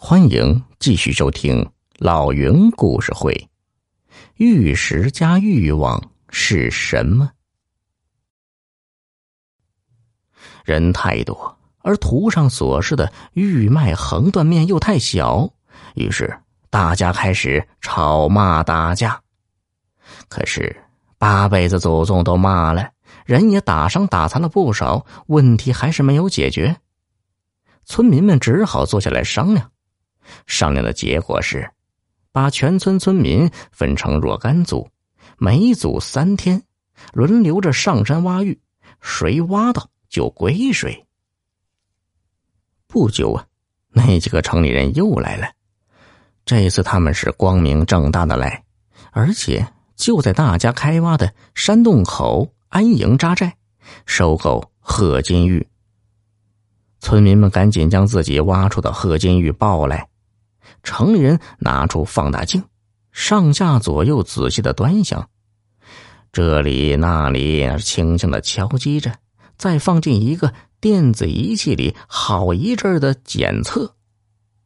欢迎继续收听老云故事会。玉石加欲望是什么？人太多，而图上所示的玉脉横断面又太小，于是大家开始吵骂打架。可是八辈子祖宗都骂了，人也打伤打残了不少，问题还是没有解决。村民们只好坐下来商量。商量的结果是，把全村村民分成若干组，每组三天，轮流着上山挖玉，谁挖到就归谁。不久啊，那几个城里人又来了，这次他们是光明正大的来，而且就在大家开挖的山洞口安营扎寨，收购贺金玉。村民们赶紧将自己挖出的贺金玉抱来。城里人拿出放大镜，上下左右仔细的端详，这里那里轻轻的敲击着，再放进一个电子仪器里，好一阵的检测。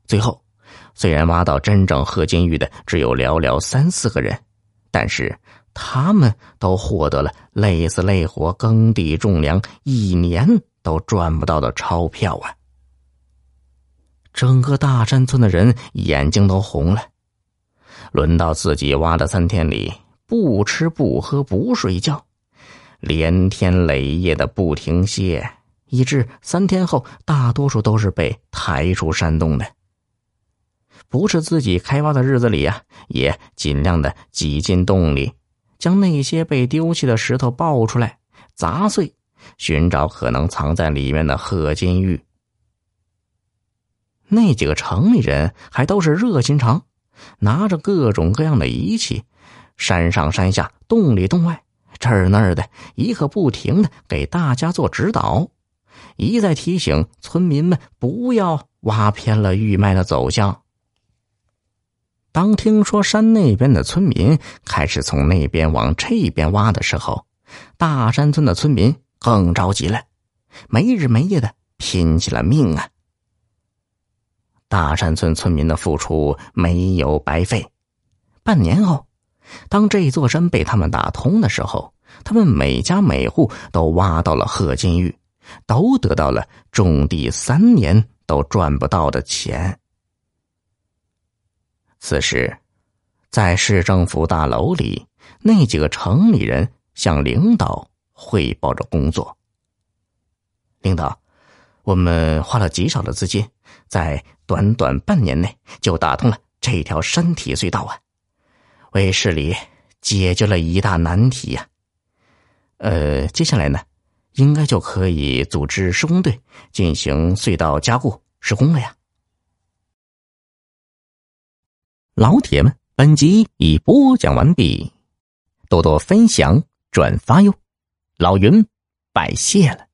最后，虽然挖到真正贺金玉的只有寥寥三四个人，但是他们都获得了累死累活耕地种粮一年都赚不到的钞票啊！整个大山村的人眼睛都红了。轮到自己挖的三天里，不吃不喝不睡觉，连天累夜的不停歇，以致三天后大多数都是被抬出山洞的。不是自己开挖的日子里呀，也尽量的挤进洞里，将那些被丢弃的石头抱出来砸碎，寻找可能藏在里面的贺金玉。那几个城里人还都是热心肠，拿着各种各样的仪器，山上山下、洞里洞外，这儿那儿的，一刻不停的给大家做指导，一再提醒村民们不要挖偏了玉脉的走向。当听说山那边的村民开始从那边往这边挖的时候，大山村的村民更着急了，没日没夜的拼起了命啊！大山村村民的付出没有白费。半年后，当这座山被他们打通的时候，他们每家每户都挖到了贺金玉，都得到了种地三年都赚不到的钱。此时，在市政府大楼里，那几个城里人向领导汇报着工作。领导，我们花了极少的资金。在短短半年内就打通了这条山体隧道啊，为市里解决了一大难题呀。呃，接下来呢，应该就可以组织施工队进行隧道加固施工了呀。老铁们，本集已播讲完毕，多多分享转发哟。老云拜谢了。